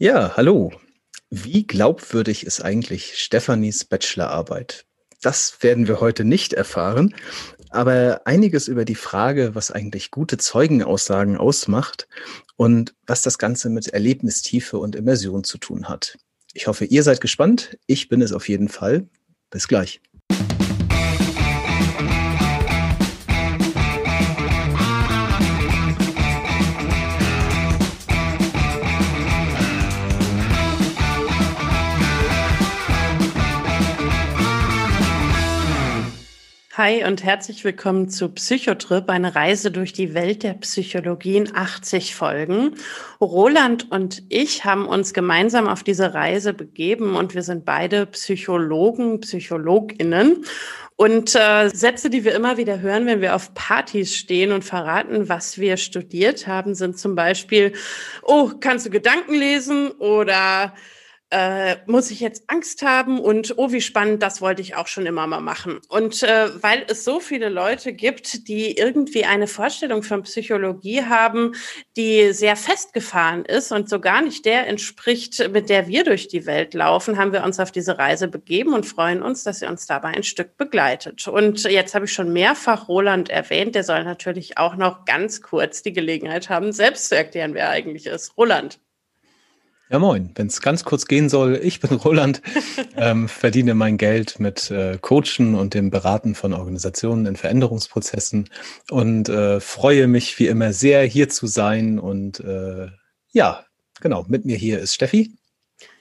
Ja, hallo. Wie glaubwürdig ist eigentlich Stefanis Bachelorarbeit? Das werden wir heute nicht erfahren, aber einiges über die Frage, was eigentlich gute Zeugenaussagen ausmacht und was das Ganze mit Erlebnistiefe und Immersion zu tun hat. Ich hoffe, ihr seid gespannt. Ich bin es auf jeden Fall. Bis gleich. Hi und herzlich willkommen zu Psychotrip, eine Reise durch die Welt der Psychologie in 80 Folgen. Roland und ich haben uns gemeinsam auf diese Reise begeben und wir sind beide Psychologen, Psychologinnen. Und äh, Sätze, die wir immer wieder hören, wenn wir auf Partys stehen und verraten, was wir studiert haben, sind zum Beispiel, oh, kannst du Gedanken lesen oder äh, muss ich jetzt Angst haben und oh, wie spannend, das wollte ich auch schon immer mal machen. Und äh, weil es so viele Leute gibt, die irgendwie eine Vorstellung von Psychologie haben, die sehr festgefahren ist und so gar nicht der entspricht, mit der wir durch die Welt laufen, haben wir uns auf diese Reise begeben und freuen uns, dass ihr uns dabei ein Stück begleitet. Und jetzt habe ich schon mehrfach Roland erwähnt, der soll natürlich auch noch ganz kurz die Gelegenheit haben, selbst zu erklären, wer er eigentlich ist. Roland. Ja, moin. Wenn es ganz kurz gehen soll, ich bin Roland, ähm, verdiene mein Geld mit äh, Coachen und dem Beraten von Organisationen in Veränderungsprozessen und äh, freue mich wie immer sehr, hier zu sein. Und äh, ja, genau, mit mir hier ist Steffi.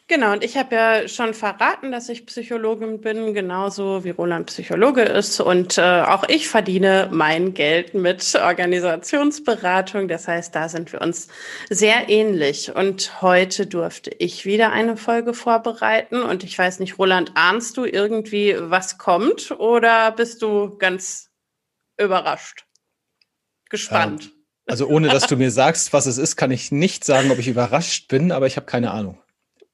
Genau, und ich habe ja schon verraten, dass ich Psychologin bin, genauso wie Roland Psychologe ist. Und äh, auch ich verdiene mein Geld mit Organisationsberatung. Das heißt, da sind wir uns sehr ähnlich. Und heute durfte ich wieder eine Folge vorbereiten. Und ich weiß nicht, Roland, ahnst du irgendwie, was kommt? Oder bist du ganz überrascht? Gespannt. Ähm, also ohne dass du mir sagst, was es ist, kann ich nicht sagen, ob ich überrascht bin, aber ich habe keine Ahnung.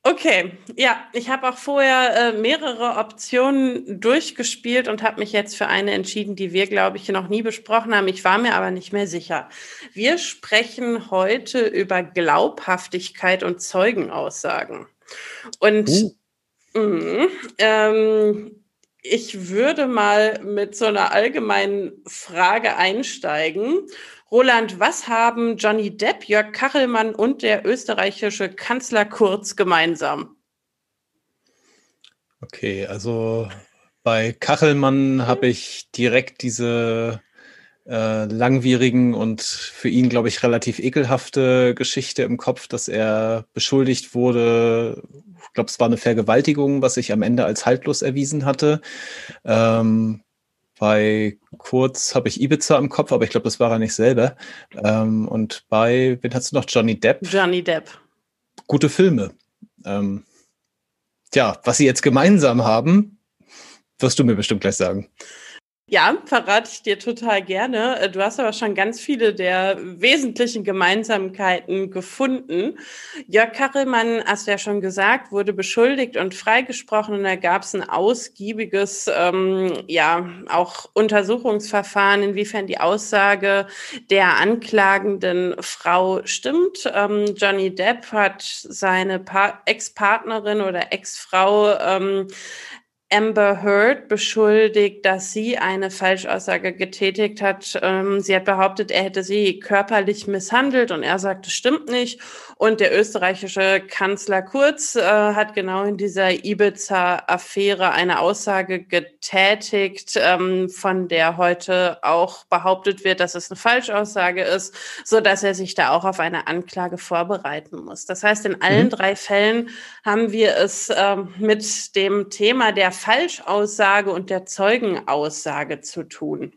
Okay, ja, ich habe auch vorher äh, mehrere Optionen durchgespielt und habe mich jetzt für eine entschieden, die wir, glaube ich, noch nie besprochen haben. Ich war mir aber nicht mehr sicher. Wir sprechen heute über Glaubhaftigkeit und Zeugenaussagen. Und uh. mh, ähm, ich würde mal mit so einer allgemeinen Frage einsteigen. Roland, was haben Johnny Depp, Jörg Kachelmann und der österreichische Kanzler Kurz gemeinsam? Okay, also bei Kachelmann habe ich direkt diese äh, langwierigen und für ihn, glaube ich, relativ ekelhafte Geschichte im Kopf, dass er beschuldigt wurde, ich glaube, es war eine Vergewaltigung, was sich am Ende als haltlos erwiesen hatte. Ähm, bei Kurz habe ich Ibiza im Kopf, aber ich glaube, das war er nicht selber. Ähm, und bei, wen hast du noch? Johnny Depp? Johnny Depp. Gute Filme. Ähm, tja, was sie jetzt gemeinsam haben, wirst du mir bestimmt gleich sagen. Ja, verrate ich dir total gerne. Äh, du hast aber schon ganz viele der wesentlichen Gemeinsamkeiten gefunden. Jörg Kachelmann, hast du ja schon gesagt, wurde beschuldigt und freigesprochen und da gab es ein ausgiebiges, ähm, ja, auch Untersuchungsverfahren, inwiefern die Aussage der anklagenden Frau stimmt. Ähm, Johnny Depp hat seine Ex-Partnerin oder Ex-Frau ähm, Amber Heard beschuldigt, dass sie eine Falschaussage getätigt hat. Ähm, sie hat behauptet, er hätte sie körperlich misshandelt und er sagt, das stimmt nicht. Und der österreichische Kanzler Kurz äh, hat genau in dieser Ibiza-Affäre eine Aussage getätigt, ähm, von der heute auch behauptet wird, dass es eine Falschaussage ist, so dass er sich da auch auf eine Anklage vorbereiten muss. Das heißt, in allen mhm. drei Fällen haben wir es ähm, mit dem Thema der Falschaussage und der Zeugenaussage zu tun.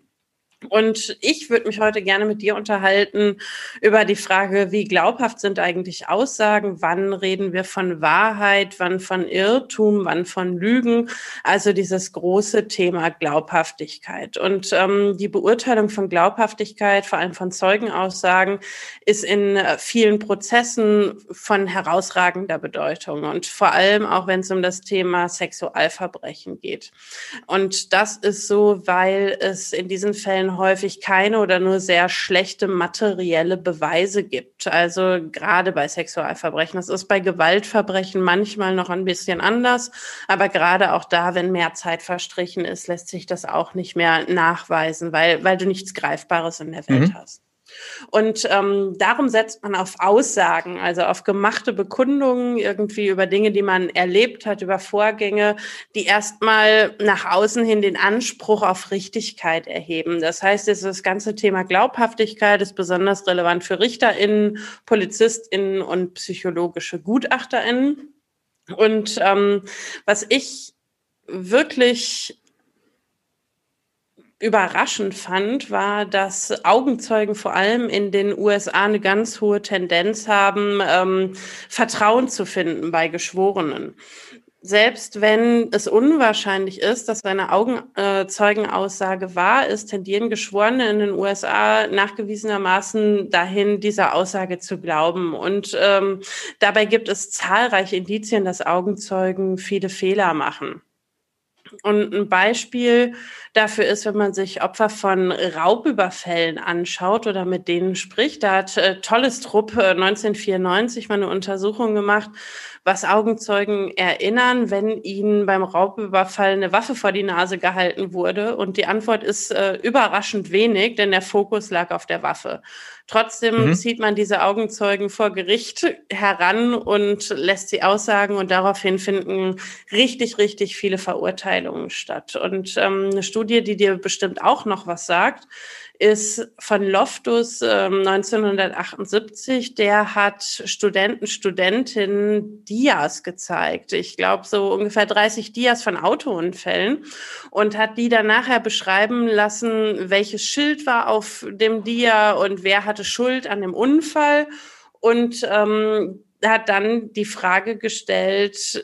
Und ich würde mich heute gerne mit dir unterhalten über die Frage, wie glaubhaft sind eigentlich Aussagen? Wann reden wir von Wahrheit? Wann von Irrtum? Wann von Lügen? Also dieses große Thema Glaubhaftigkeit. Und ähm, die Beurteilung von Glaubhaftigkeit, vor allem von Zeugenaussagen, ist in äh, vielen Prozessen von herausragender Bedeutung. Und vor allem auch, wenn es um das Thema Sexualverbrechen geht. Und das ist so, weil es in diesen Fällen Fällen häufig keine oder nur sehr schlechte materielle Beweise gibt. Also gerade bei Sexualverbrechen. Das ist bei Gewaltverbrechen manchmal noch ein bisschen anders, aber gerade auch da, wenn mehr Zeit verstrichen ist, lässt sich das auch nicht mehr nachweisen, weil, weil du nichts Greifbares in der Welt mhm. hast. Und ähm, darum setzt man auf Aussagen, also auf gemachte Bekundungen irgendwie über Dinge, die man erlebt hat, über Vorgänge, die erstmal nach außen hin den Anspruch auf Richtigkeit erheben. Das heißt, das ganze Thema Glaubhaftigkeit ist besonders relevant für RichterInnen, PolizistInnen und psychologische GutachterInnen. Und ähm, was ich wirklich überraschend fand, war, dass Augenzeugen vor allem in den USA eine ganz hohe Tendenz haben, ähm, Vertrauen zu finden bei Geschworenen. Selbst wenn es unwahrscheinlich ist, dass eine Augenzeugenaussage wahr ist, tendieren Geschworene in den USA nachgewiesenermaßen dahin, dieser Aussage zu glauben. Und ähm, dabei gibt es zahlreiche Indizien, dass Augenzeugen viele Fehler machen. Und ein Beispiel dafür ist, wenn man sich Opfer von Raubüberfällen anschaut oder mit denen spricht. Da hat äh, Tolles Trupp äh, 1994 mal eine Untersuchung gemacht, was Augenzeugen erinnern, wenn ihnen beim Raubüberfall eine Waffe vor die Nase gehalten wurde. Und die Antwort ist äh, überraschend wenig, denn der Fokus lag auf der Waffe. Trotzdem mhm. zieht man diese Augenzeugen vor Gericht heran und lässt sie aussagen und daraufhin finden richtig, richtig viele Verurteilungen statt. Und ähm, eine Studie, die dir bestimmt auch noch was sagt, ist von Loftus äh, 1978. Der hat Studenten, Studentinnen Dias gezeigt. Ich glaube, so ungefähr 30 Dias von Autounfällen und hat die dann nachher beschreiben lassen, welches Schild war auf dem Dia und wer hatte Schuld an dem Unfall. Und ähm, hat dann die Frage gestellt,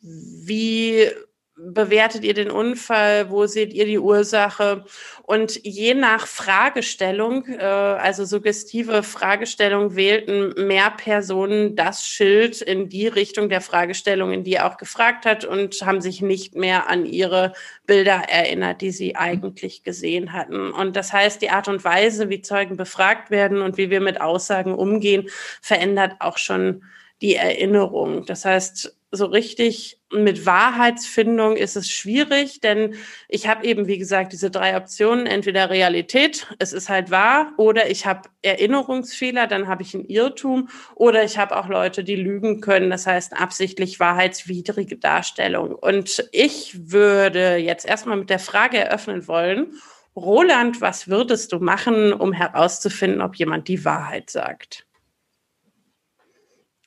wie bewertet ihr den Unfall? Wo seht ihr die Ursache? Und je nach Fragestellung, äh, also suggestive Fragestellung, wählten mehr Personen das Schild in die Richtung der Fragestellung, in die er auch gefragt hat und haben sich nicht mehr an ihre Bilder erinnert, die sie eigentlich gesehen hatten. Und das heißt, die Art und Weise, wie Zeugen befragt werden und wie wir mit Aussagen umgehen, verändert auch schon die Erinnerung. Das heißt, so richtig mit Wahrheitsfindung ist es schwierig, denn ich habe eben, wie gesagt, diese drei Optionen. Entweder Realität, es ist halt wahr, oder ich habe Erinnerungsfehler, dann habe ich einen Irrtum, oder ich habe auch Leute, die lügen können, das heißt absichtlich wahrheitswidrige Darstellung. Und ich würde jetzt erstmal mit der Frage eröffnen wollen, Roland, was würdest du machen, um herauszufinden, ob jemand die Wahrheit sagt?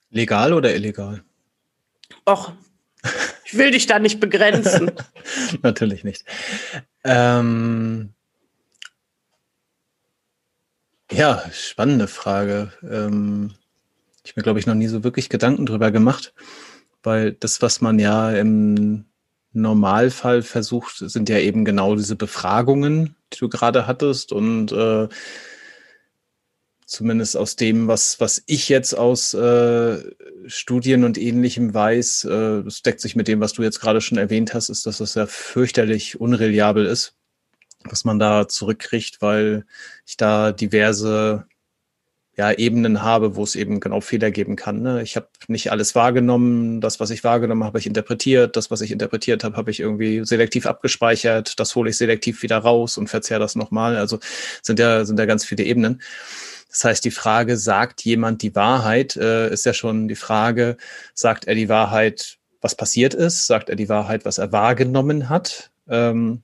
Legal oder illegal? Och, ich will dich da nicht begrenzen. Natürlich nicht. Ähm, ja, spannende Frage. Ähm, ich mir, glaube ich, noch nie so wirklich Gedanken drüber gemacht, weil das, was man ja im Normalfall versucht, sind ja eben genau diese Befragungen, die du gerade hattest und äh, zumindest aus dem, was, was ich jetzt aus äh, Studien und ähnlichem weiß, äh, das deckt sich mit dem, was du jetzt gerade schon erwähnt hast, ist, dass das ja fürchterlich unreliabel ist, was man da zurückkriegt, weil ich da diverse ja, Ebenen habe, wo es eben genau Fehler geben kann. Ne? Ich habe nicht alles wahrgenommen, das, was ich wahrgenommen habe, habe ich interpretiert, das, was ich interpretiert habe, habe ich irgendwie selektiv abgespeichert, das hole ich selektiv wieder raus und verzehre das nochmal. Also sind ja, sind ja ganz viele Ebenen. Das heißt, die Frage, sagt jemand die Wahrheit, äh, ist ja schon die Frage, sagt er die Wahrheit, was passiert ist? Sagt er die Wahrheit, was er wahrgenommen hat? Ähm,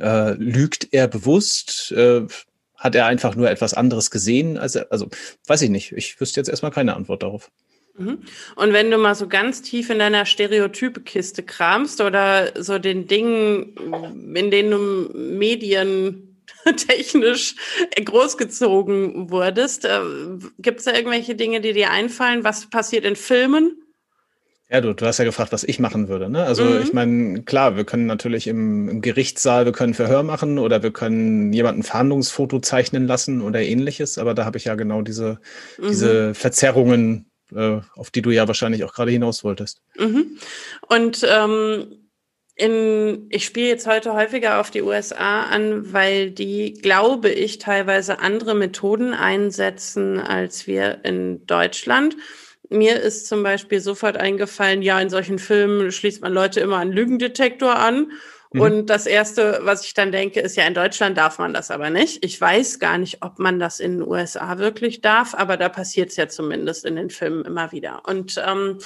äh, lügt er bewusst? Äh, hat er einfach nur etwas anderes gesehen? Also, also weiß ich nicht. Ich wüsste jetzt erstmal keine Antwort darauf. Mhm. Und wenn du mal so ganz tief in deiner Stereotype-Kiste kramst oder so den Dingen, in denen du Medien technisch großgezogen wurdest. Äh, Gibt es da irgendwelche Dinge, die dir einfallen? Was passiert in Filmen? Ja, du, du hast ja gefragt, was ich machen würde. Ne? Also mhm. ich meine, klar, wir können natürlich im, im, Gerichtssaal, wir können Verhör machen oder wir können jemanden Verhandlungsfoto zeichnen lassen oder ähnliches, aber da habe ich ja genau diese, mhm. diese Verzerrungen, äh, auf die du ja wahrscheinlich auch gerade hinaus wolltest. Mhm. Und ähm, in, ich spiele jetzt heute häufiger auf die USA an, weil die, glaube ich, teilweise andere Methoden einsetzen als wir in Deutschland. Mir ist zum Beispiel sofort eingefallen, ja, in solchen Filmen schließt man Leute immer einen Lügendetektor an. Mhm. Und das Erste, was ich dann denke, ist ja, in Deutschland darf man das aber nicht. Ich weiß gar nicht, ob man das in den USA wirklich darf, aber da passiert es ja zumindest in den Filmen immer wieder. Und ähm,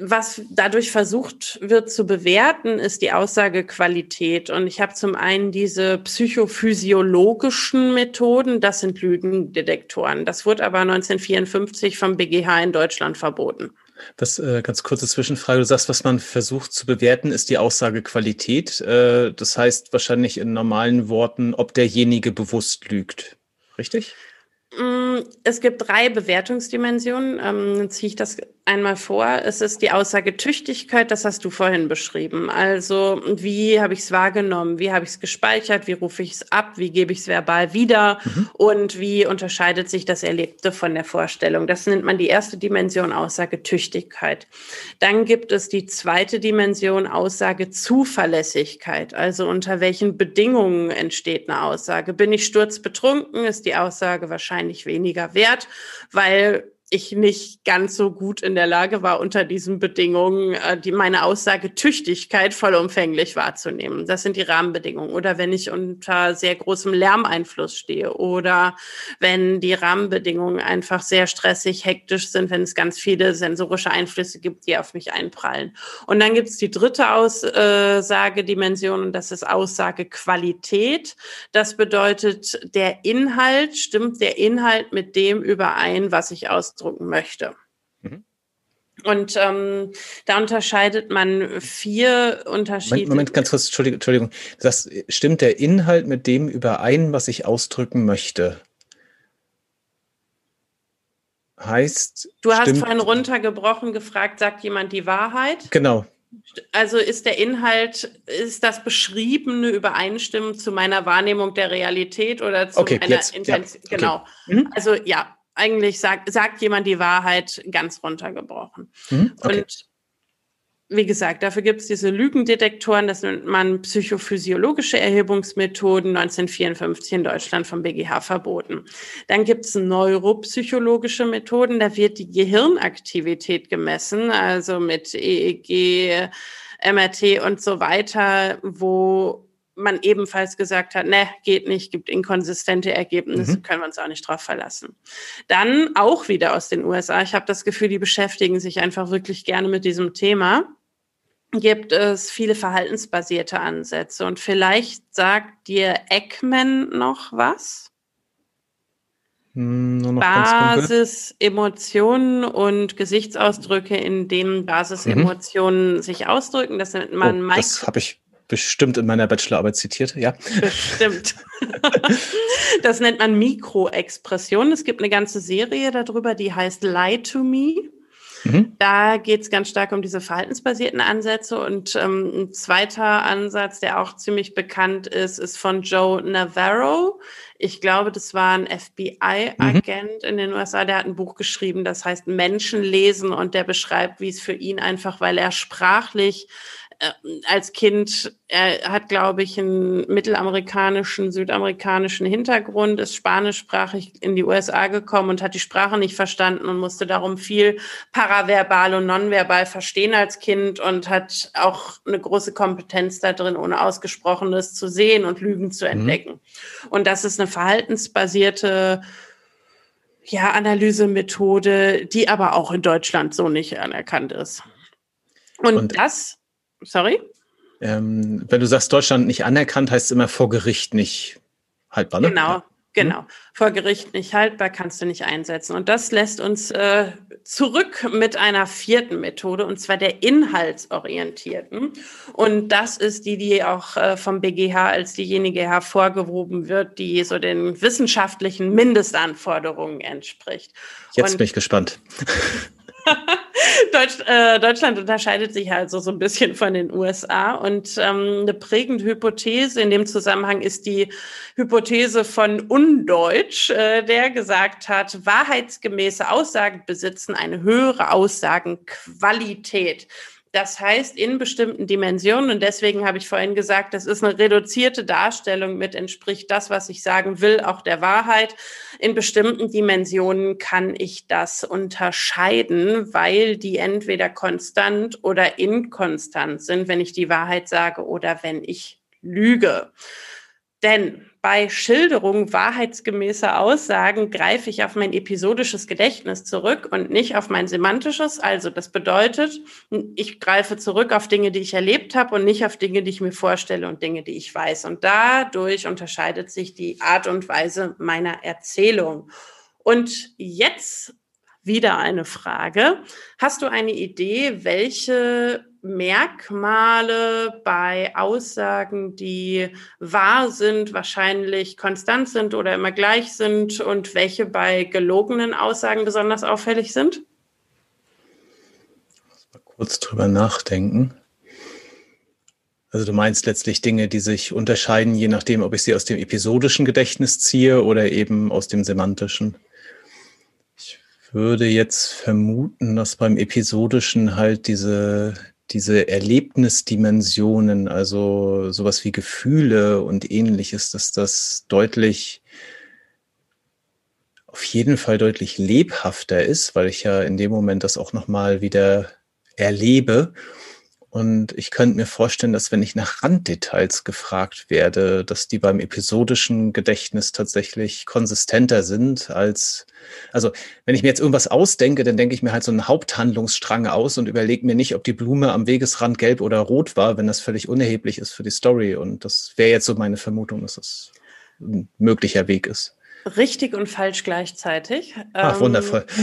was dadurch versucht wird zu bewerten, ist die Aussagequalität. Und ich habe zum einen diese psychophysiologischen Methoden, das sind Lügendetektoren. Das wurde aber 1954 vom BGH in Deutschland verboten. Das äh, ganz kurze Zwischenfrage. Du sagst, was man versucht zu bewerten, ist die Aussagequalität. Äh, das heißt wahrscheinlich in normalen Worten, ob derjenige bewusst lügt. Richtig? Mm, es gibt drei Bewertungsdimensionen. Ähm, dann ziehe ich das einmal vor. Es ist die Aussage Tüchtigkeit, das hast du vorhin beschrieben. Also wie habe ich es wahrgenommen, wie habe ich es gespeichert, wie rufe ich es ab, wie gebe ich es verbal wieder mhm. und wie unterscheidet sich das Erlebte von der Vorstellung. Das nennt man die erste Dimension Aussage Tüchtigkeit. Dann gibt es die zweite Dimension Aussage Zuverlässigkeit. Also unter welchen Bedingungen entsteht eine Aussage. Bin ich sturzbetrunken, ist die Aussage wahrscheinlich weniger wert, weil ich nicht ganz so gut in der Lage war, unter diesen Bedingungen äh, die meine Aussage Tüchtigkeit vollumfänglich wahrzunehmen. Das sind die Rahmenbedingungen. Oder wenn ich unter sehr großem Lärmeinfluss stehe oder wenn die Rahmenbedingungen einfach sehr stressig, hektisch sind, wenn es ganz viele sensorische Einflüsse gibt, die auf mich einprallen. Und dann gibt es die dritte Aussagedimension und das ist Aussagequalität. Das bedeutet, der Inhalt, stimmt der Inhalt mit dem überein, was ich aus ausdrücken möchte. Mhm. Und ähm, da unterscheidet man vier Unterschiede. Moment, Moment, ganz kurz, Entschuldigung, Entschuldigung. Das stimmt der Inhalt mit dem überein, was ich ausdrücken möchte? Heißt. Du hast vorhin runtergebrochen gefragt, sagt jemand die Wahrheit? Genau. Also ist der Inhalt, ist das Beschriebene übereinstimmend zu meiner Wahrnehmung der Realität oder zu okay, meiner Intention? Ja, okay. Genau. Mhm. Also ja, eigentlich sagt, sagt jemand die Wahrheit ganz runtergebrochen. Mhm, okay. Und wie gesagt, dafür gibt es diese Lügendetektoren, das nennt man psychophysiologische Erhebungsmethoden, 1954 in Deutschland vom BGH verboten. Dann gibt es neuropsychologische Methoden, da wird die Gehirnaktivität gemessen, also mit EEG, MRT und so weiter, wo man ebenfalls gesagt hat, ne, geht nicht, gibt inkonsistente Ergebnisse, mhm. können wir uns auch nicht drauf verlassen. Dann auch wieder aus den USA. Ich habe das Gefühl, die beschäftigen sich einfach wirklich gerne mit diesem Thema. Gibt es viele verhaltensbasierte Ansätze und vielleicht sagt dir Ekman noch was? Hm, noch Basis, Emotionen und Gesichtsausdrücke, in denen Basisemotionen mhm. sich ausdrücken. Das nennt man oh, Das habe ich bestimmt in meiner Bachelorarbeit zitiert, ja. Bestimmt. das nennt man Mikroexpression. Es gibt eine ganze Serie darüber, die heißt Lie to Me. Mhm. Da geht es ganz stark um diese verhaltensbasierten Ansätze. Und ähm, ein zweiter Ansatz, der auch ziemlich bekannt ist, ist von Joe Navarro. Ich glaube, das war ein FBI-Agent mhm. in den USA, der hat ein Buch geschrieben, das heißt Menschen lesen und der beschreibt, wie es für ihn einfach, weil er sprachlich als Kind, er hat, glaube ich, einen mittelamerikanischen, südamerikanischen Hintergrund, ist spanischsprachig in die USA gekommen und hat die Sprache nicht verstanden und musste darum viel paraverbal und nonverbal verstehen als Kind und hat auch eine große Kompetenz da drin, ohne Ausgesprochenes zu sehen und Lügen zu mhm. entdecken. Mhm. Und das ist eine verhaltensbasierte ja, Analysemethode, die aber auch in Deutschland so nicht anerkannt ist. Und, und das Sorry? Ähm, wenn du sagst, Deutschland nicht anerkannt, heißt es immer vor Gericht nicht haltbar, ne? Genau, genau. Vor Gericht nicht haltbar kannst du nicht einsetzen. Und das lässt uns äh, zurück mit einer vierten Methode, und zwar der inhaltsorientierten. Und das ist die, die auch äh, vom BGH als diejenige hervorgehoben wird, die so den wissenschaftlichen Mindestanforderungen entspricht. Jetzt und bin ich gespannt. Deutsch, äh, Deutschland unterscheidet sich also so ein bisschen von den USA und ähm, eine prägende Hypothese in dem Zusammenhang ist die Hypothese von Undeutsch, äh, der gesagt hat, wahrheitsgemäße Aussagen besitzen eine höhere Aussagenqualität. Das heißt, in bestimmten Dimensionen, und deswegen habe ich vorhin gesagt, das ist eine reduzierte Darstellung mit entspricht das, was ich sagen will, auch der Wahrheit. In bestimmten Dimensionen kann ich das unterscheiden, weil die entweder konstant oder inkonstant sind, wenn ich die Wahrheit sage oder wenn ich lüge. Denn bei Schilderung wahrheitsgemäßer Aussagen greife ich auf mein episodisches Gedächtnis zurück und nicht auf mein semantisches. Also das bedeutet, ich greife zurück auf Dinge, die ich erlebt habe und nicht auf Dinge, die ich mir vorstelle und Dinge, die ich weiß. Und dadurch unterscheidet sich die Art und Weise meiner Erzählung. Und jetzt wieder eine Frage. Hast du eine Idee, welche Merkmale bei Aussagen, die wahr sind, wahrscheinlich konstant sind oder immer gleich sind und welche bei gelogenen Aussagen besonders auffällig sind? Mal kurz drüber nachdenken. Also du meinst letztlich Dinge, die sich unterscheiden, je nachdem, ob ich sie aus dem episodischen Gedächtnis ziehe oder eben aus dem semantischen würde jetzt vermuten, dass beim Episodischen halt diese, diese Erlebnisdimensionen, also sowas wie Gefühle und ähnliches, dass das deutlich, auf jeden Fall deutlich lebhafter ist, weil ich ja in dem Moment das auch nochmal wieder erlebe und ich könnte mir vorstellen, dass wenn ich nach Randdetails gefragt werde, dass die beim episodischen Gedächtnis tatsächlich konsistenter sind als, also wenn ich mir jetzt irgendwas ausdenke, dann denke ich mir halt so einen Haupthandlungsstrang aus und überlege mir nicht, ob die Blume am Wegesrand gelb oder rot war, wenn das völlig unerheblich ist für die Story. Und das wäre jetzt so meine Vermutung, dass das ein möglicher Weg ist. Richtig und falsch gleichzeitig. Ach, ähm, wundervoll.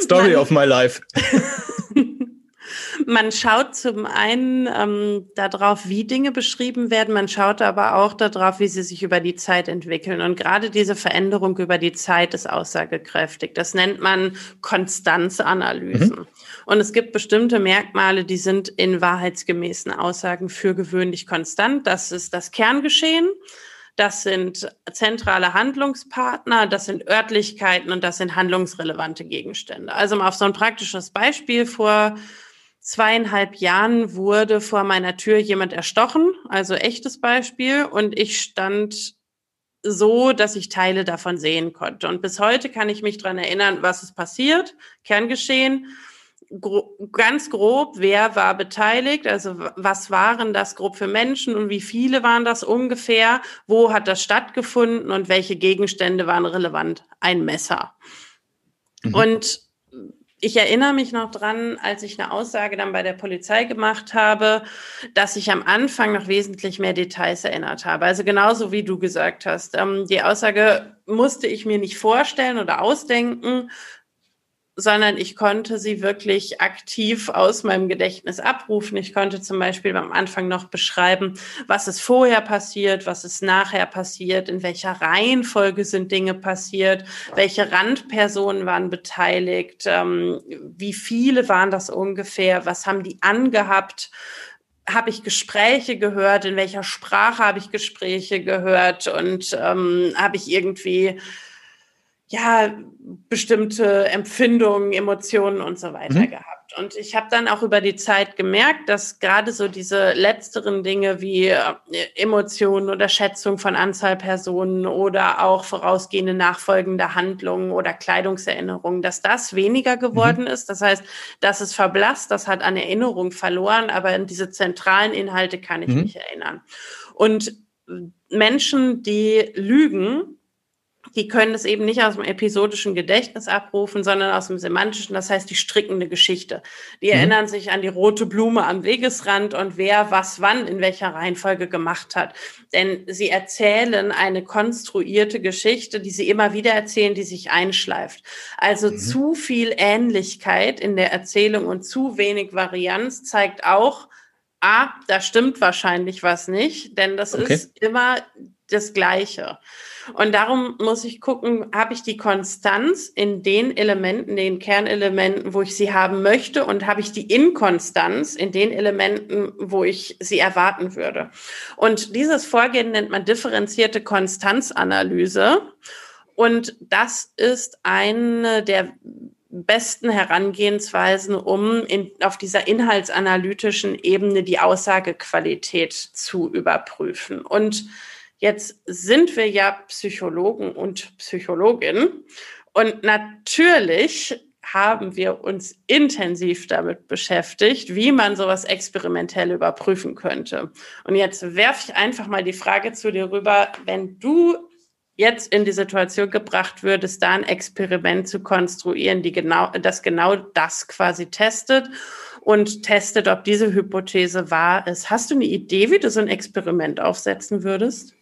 Story of my life. Man schaut zum einen ähm, darauf, wie Dinge beschrieben werden, man schaut aber auch darauf, wie sie sich über die Zeit entwickeln. Und gerade diese Veränderung über die Zeit ist aussagekräftig. Das nennt man Konstanzanalysen. Mhm. Und es gibt bestimmte Merkmale, die sind in wahrheitsgemäßen Aussagen für gewöhnlich konstant. Das ist das Kerngeschehen. Das sind zentrale Handlungspartner, das sind Örtlichkeiten und das sind handlungsrelevante Gegenstände. Also mal auf so ein praktisches Beispiel vor zweieinhalb Jahren wurde vor meiner Tür jemand erstochen, also echtes Beispiel, und ich stand so, dass ich Teile davon sehen konnte. Und bis heute kann ich mich dran erinnern, was ist passiert, Kerngeschehen, gro ganz grob, wer war beteiligt, also was waren das grob für Menschen und wie viele waren das ungefähr, wo hat das stattgefunden und welche Gegenstände waren relevant? Ein Messer. Mhm. Und ich erinnere mich noch dran, als ich eine Aussage dann bei der Polizei gemacht habe, dass ich am Anfang noch wesentlich mehr Details erinnert habe. Also genauso wie du gesagt hast. Ähm, die Aussage musste ich mir nicht vorstellen oder ausdenken, sondern ich konnte sie wirklich aktiv aus meinem Gedächtnis abrufen. Ich konnte zum Beispiel am Anfang noch beschreiben, was ist vorher passiert, was ist nachher passiert, in welcher Reihenfolge sind Dinge passiert, welche Randpersonen waren beteiligt, ähm, wie viele waren das ungefähr, was haben die angehabt, habe ich Gespräche gehört, in welcher Sprache habe ich Gespräche gehört und ähm, habe ich irgendwie ja, bestimmte Empfindungen, Emotionen und so weiter mhm. gehabt. Und ich habe dann auch über die Zeit gemerkt, dass gerade so diese letzteren Dinge wie äh, Emotionen oder Schätzung von Anzahl Personen oder auch vorausgehende nachfolgende Handlungen oder Kleidungserinnerungen, dass das weniger geworden mhm. ist. Das heißt, das ist verblasst, das hat an Erinnerung verloren, aber in diese zentralen Inhalte kann ich mhm. mich erinnern. Und Menschen, die lügen, die können es eben nicht aus dem episodischen Gedächtnis abrufen, sondern aus dem semantischen, das heißt die strickende Geschichte. Die mhm. erinnern sich an die rote Blume am Wegesrand und wer was wann in welcher Reihenfolge gemacht hat. Denn sie erzählen eine konstruierte Geschichte, die sie immer wieder erzählen, die sich einschleift. Also mhm. zu viel Ähnlichkeit in der Erzählung und zu wenig Varianz zeigt auch, ah, da stimmt wahrscheinlich was nicht, denn das okay. ist immer das Gleiche. Und darum muss ich gucken, habe ich die Konstanz in den Elementen, den Kernelementen, wo ich sie haben möchte und habe ich die Inkonstanz in den Elementen, wo ich sie erwarten würde. Und dieses Vorgehen nennt man differenzierte Konstanzanalyse. Und das ist eine der besten Herangehensweisen, um in, auf dieser inhaltsanalytischen Ebene die Aussagequalität zu überprüfen. Und jetzt sind wir ja Psychologen und Psychologinnen. Und natürlich haben wir uns intensiv damit beschäftigt, wie man sowas experimentell überprüfen könnte. Und jetzt werfe ich einfach mal die Frage zu dir rüber, wenn du jetzt in die Situation gebracht würdest, da ein Experiment zu konstruieren, die genau, das genau das quasi testet und testet, ob diese Hypothese wahr ist. Hast du eine Idee, wie du so ein Experiment aufsetzen würdest?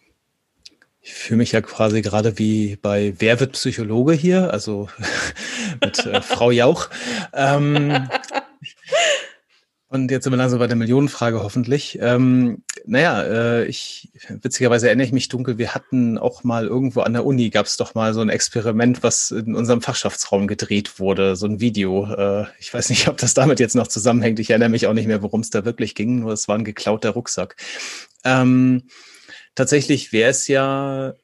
Ich fühle mich ja quasi gerade wie bei Wer wird Psychologe hier, also mit äh, Frau Jauch. Ähm, und jetzt sind wir langsam bei der Millionenfrage hoffentlich. Ähm, naja, äh, ich witzigerweise erinnere ich mich dunkel, wir hatten auch mal irgendwo an der Uni gab es doch mal so ein Experiment, was in unserem Fachschaftsraum gedreht wurde, so ein Video. Äh, ich weiß nicht, ob das damit jetzt noch zusammenhängt. Ich erinnere mich auch nicht mehr, worum es da wirklich ging, nur es war ein geklauter Rucksack. Ähm, tatsächlich wäre es ja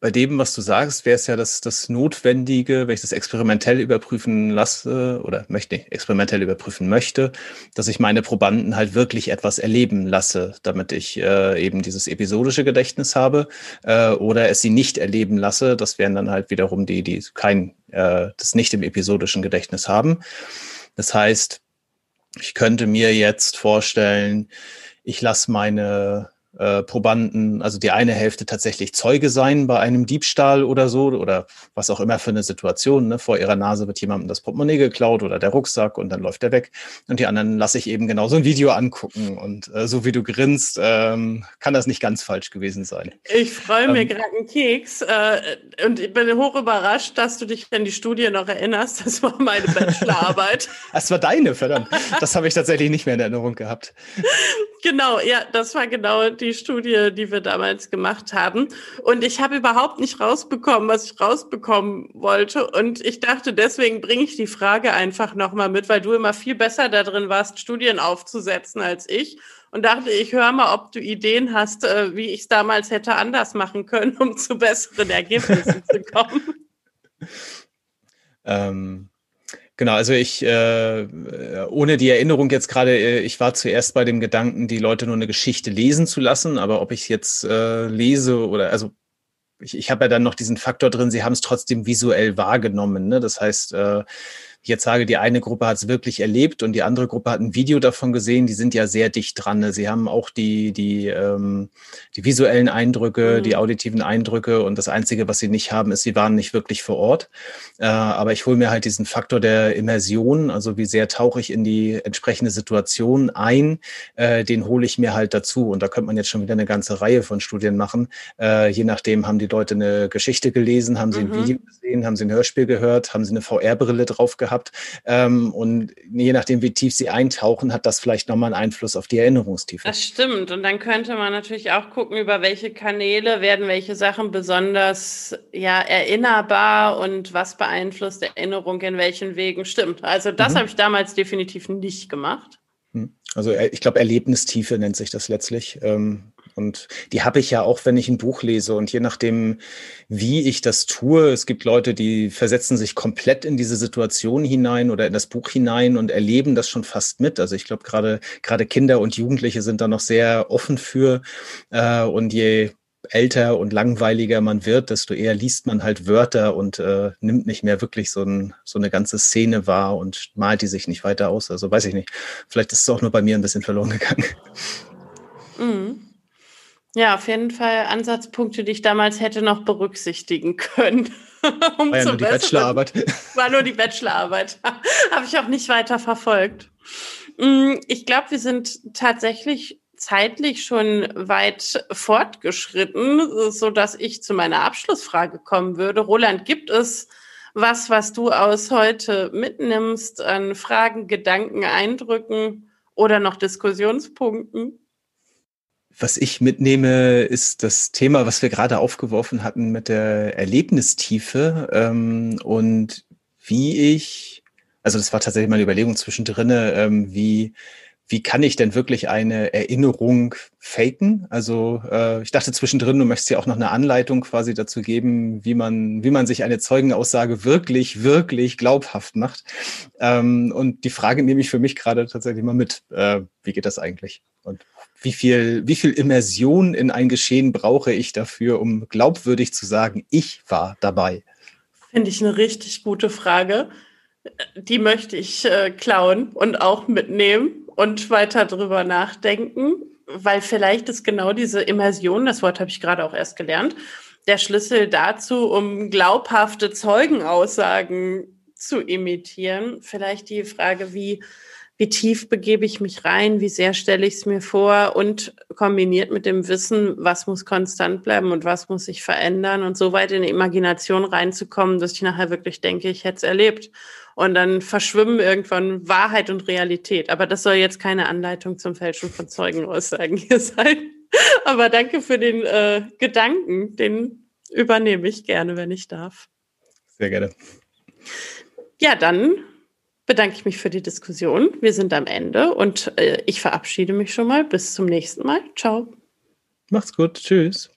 bei dem, was du sagst, wäre es ja das, das Notwendige, wenn ich das experimentell überprüfen lasse oder möchte, nicht, experimentell überprüfen möchte, dass ich meine Probanden halt wirklich etwas erleben lasse, damit ich äh, eben dieses episodische Gedächtnis habe äh, oder es sie nicht erleben lasse. Das wären dann halt wiederum die, die kein, äh, das nicht im episodischen Gedächtnis haben. Das heißt, ich könnte mir jetzt vorstellen, ich lasse meine äh, Probanden, also die eine Hälfte tatsächlich Zeuge sein bei einem Diebstahl oder so oder was auch immer für eine Situation. Ne? Vor ihrer Nase wird jemandem das Portemonnaie geklaut oder der Rucksack und dann läuft er weg. Und die anderen lasse ich eben genau so ein Video angucken. Und äh, so wie du grinst, ähm, kann das nicht ganz falsch gewesen sein. Ich freue mir ähm, gerade einen Keks äh, und ich bin hoch überrascht, dass du dich an die Studie noch erinnerst. Das war meine Bachelorarbeit. das war deine, verdammt. Das habe ich tatsächlich nicht mehr in Erinnerung gehabt. Genau, ja, das war genau die Studie, die wir damals gemacht haben. Und ich habe überhaupt nicht rausbekommen, was ich rausbekommen wollte. Und ich dachte, deswegen bringe ich die Frage einfach nochmal mit, weil du immer viel besser darin warst, Studien aufzusetzen als ich. Und dachte, ich höre mal, ob du Ideen hast, äh, wie ich es damals hätte anders machen können, um zu besseren Ergebnissen zu kommen. Ähm, Genau, also ich, äh, ohne die Erinnerung jetzt gerade, äh, ich war zuerst bei dem Gedanken, die Leute nur eine Geschichte lesen zu lassen, aber ob ich jetzt äh, lese oder, also ich, ich habe ja dann noch diesen Faktor drin, sie haben es trotzdem visuell wahrgenommen. Ne? Das heißt, äh, ich jetzt sage, die eine Gruppe hat es wirklich erlebt und die andere Gruppe hat ein Video davon gesehen, die sind ja sehr dicht dran. Ne? Sie haben auch die, die, ähm, die visuellen Eindrücke, mhm. die auditiven Eindrücke und das Einzige, was sie nicht haben, ist, sie waren nicht wirklich vor Ort. Äh, aber ich hole mir halt diesen Faktor der Immersion, also wie sehr tauche ich in die entsprechende Situation ein, äh, den hole ich mir halt dazu. Und da könnte man jetzt schon wieder eine ganze Reihe von Studien machen. Äh, je nachdem haben die Leute eine Geschichte gelesen, haben sie mhm. ein Video gesehen, haben sie ein Hörspiel gehört, haben sie eine VR-Brille drauf gehabt gehabt. Ähm, und je nachdem, wie tief sie eintauchen, hat das vielleicht nochmal einen Einfluss auf die Erinnerungstiefe. Das stimmt. Und dann könnte man natürlich auch gucken, über welche Kanäle werden welche Sachen besonders ja, erinnerbar und was beeinflusst Erinnerung in welchen Wegen. Stimmt. Also das mhm. habe ich damals definitiv nicht gemacht. Hm. Also äh, ich glaube, Erlebnistiefe nennt sich das letztlich. Ähm, und die habe ich ja auch, wenn ich ein Buch lese. Und je nachdem, wie ich das tue, es gibt Leute, die versetzen sich komplett in diese Situation hinein oder in das Buch hinein und erleben das schon fast mit. Also ich glaube, gerade gerade Kinder und Jugendliche sind da noch sehr offen für. Äh, und je älter und langweiliger man wird, desto eher liest man halt Wörter und äh, nimmt nicht mehr wirklich so, ein, so eine ganze Szene wahr und malt die sich nicht weiter aus. Also weiß ich nicht. Vielleicht ist es auch nur bei mir ein bisschen verloren gegangen. Mhm. Ja, auf jeden Fall Ansatzpunkte, die ich damals hätte noch berücksichtigen können. um war ja nur die Bachelorarbeit. War nur die Bachelorarbeit. Habe ich auch nicht weiter verfolgt. Mm, ich glaube, wir sind tatsächlich zeitlich schon weit fortgeschritten, so dass ich zu meiner Abschlussfrage kommen würde. Roland, gibt es was, was du aus heute mitnimmst an Fragen, Gedanken, Eindrücken oder noch Diskussionspunkten? Was ich mitnehme, ist das Thema, was wir gerade aufgeworfen hatten mit der Erlebnistiefe ähm, und wie ich, also das war tatsächlich meine Überlegung zwischendrin, ähm, wie, wie kann ich denn wirklich eine Erinnerung faken? Also äh, ich dachte zwischendrin, du möchtest ja auch noch eine Anleitung quasi dazu geben, wie man, wie man sich eine Zeugenaussage wirklich, wirklich glaubhaft macht. Ähm, und die Frage nehme ich für mich gerade tatsächlich mal mit. Äh, wie geht das eigentlich? Und wie viel, wie viel Immersion in ein Geschehen brauche ich dafür, um glaubwürdig zu sagen, ich war dabei? Finde ich eine richtig gute Frage. Die möchte ich äh, klauen und auch mitnehmen und weiter drüber nachdenken, weil vielleicht ist genau diese Immersion, das Wort habe ich gerade auch erst gelernt, der Schlüssel dazu, um glaubhafte Zeugenaussagen zu imitieren. Vielleicht die Frage, wie wie tief begebe ich mich rein, wie sehr stelle ich es mir vor und kombiniert mit dem Wissen, was muss konstant bleiben und was muss sich verändern und so weit in die Imagination reinzukommen, dass ich nachher wirklich denke, ich hätte es erlebt. Und dann verschwimmen irgendwann Wahrheit und Realität. Aber das soll jetzt keine Anleitung zum Fälschen von Zeugenaussagen hier sein. Aber danke für den äh, Gedanken, den übernehme ich gerne, wenn ich darf. Sehr gerne. Ja, dann bedanke ich mich für die Diskussion. Wir sind am Ende und äh, ich verabschiede mich schon mal. Bis zum nächsten Mal. Ciao. Macht's gut. Tschüss.